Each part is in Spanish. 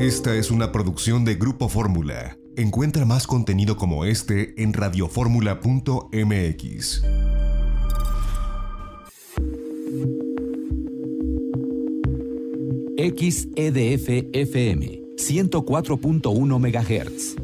Esta es una producción de Grupo Fórmula. Encuentra más contenido como este en radioformula.mx. XEDF FM 104.1 MHz,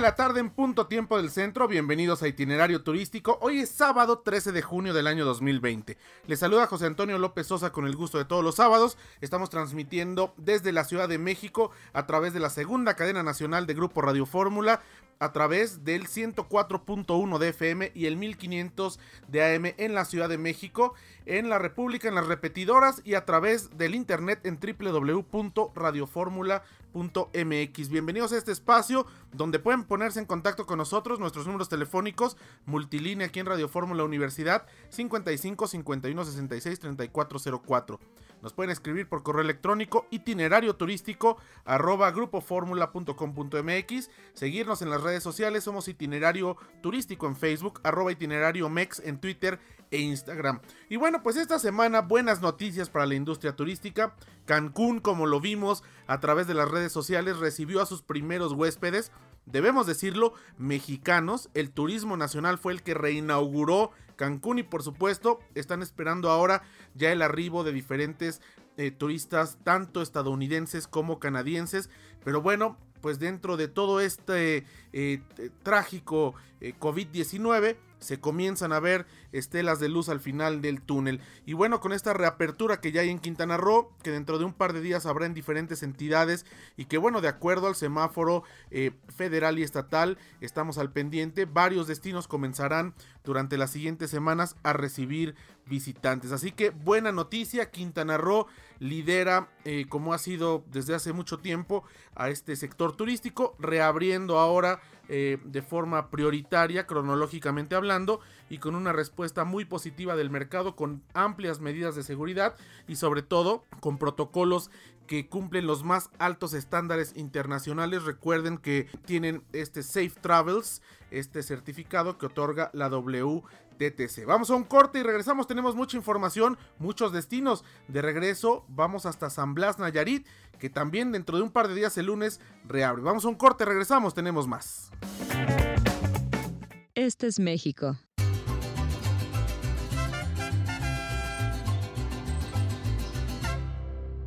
La tarde en punto tiempo del centro, bienvenidos a Itinerario Turístico. Hoy es sábado 13 de junio del año 2020. Les saluda José Antonio López Sosa con el gusto de todos los sábados. Estamos transmitiendo desde la Ciudad de México a través de la segunda cadena nacional de Grupo Radio Fórmula a través del 104.1 de FM y el 1500 de AM en la Ciudad de México, en la República, en las repetidoras y a través del internet en www.radioformula.mx. Bienvenidos a este espacio donde pueden ponerse en contacto con nosotros, nuestros números telefónicos, multilínea aquí en Radio Fórmula Universidad 55 51 66 3404. Nos pueden escribir por correo electrónico itinerario turístico arroba grupoformula.com.mx, seguirnos en las redes sociales, somos itinerario turístico en Facebook, arroba itinerario mex en Twitter e Instagram. Y bueno, pues esta semana buenas noticias para la industria turística. Cancún, como lo vimos a través de las redes sociales, recibió a sus primeros huéspedes debemos decirlo, mexicanos. El turismo nacional fue el que reinauguró Cancún y por supuesto están esperando ahora ya el arribo de diferentes eh, turistas, tanto estadounidenses como canadienses. Pero bueno, pues dentro de todo este eh, trágico eh, COVID-19, se comienzan a ver estelas de luz al final del túnel. Y bueno, con esta reapertura que ya hay en Quintana Roo, que dentro de un par de días habrá en diferentes entidades y que bueno, de acuerdo al semáforo eh, federal y estatal, estamos al pendiente, varios destinos comenzarán durante las siguientes semanas a recibir visitantes. Así que buena noticia, Quintana Roo lidera, eh, como ha sido desde hace mucho tiempo, a este sector turístico, reabriendo ahora eh, de forma prioritaria, cronológicamente hablando, y con una respuesta muy positiva del mercado, con amplias medidas de seguridad y sobre todo con protocolos que cumplen los más altos estándares internacionales. Recuerden que tienen este Safe Travels, este certificado que otorga la WTTC. Vamos a un corte y regresamos. Tenemos mucha información, muchos destinos. De regreso, vamos hasta San Blas Nayarit, que también dentro de un par de días el lunes reabre. Vamos a un corte, regresamos, tenemos más. Este es México.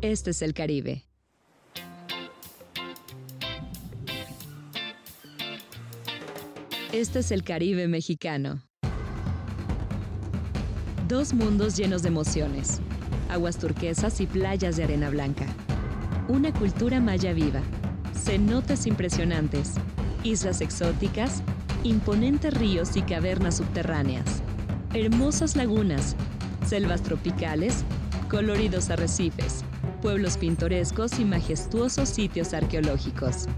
Este es el Caribe. Este es el Caribe mexicano. Dos mundos llenos de emociones, aguas turquesas y playas de arena blanca. Una cultura maya viva, cenotes impresionantes, islas exóticas, imponentes ríos y cavernas subterráneas, hermosas lagunas, selvas tropicales, coloridos arrecifes, pueblos pintorescos y majestuosos sitios arqueológicos.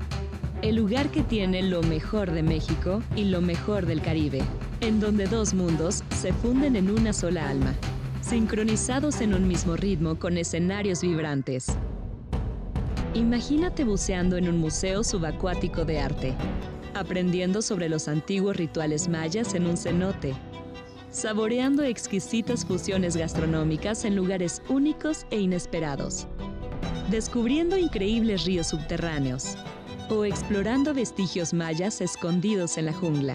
El lugar que tiene lo mejor de México y lo mejor del Caribe, en donde dos mundos se funden en una sola alma, sincronizados en un mismo ritmo con escenarios vibrantes. Imagínate buceando en un museo subacuático de arte, aprendiendo sobre los antiguos rituales mayas en un cenote, saboreando exquisitas fusiones gastronómicas en lugares únicos e inesperados, descubriendo increíbles ríos subterráneos o explorando vestigios mayas escondidos en la jungla.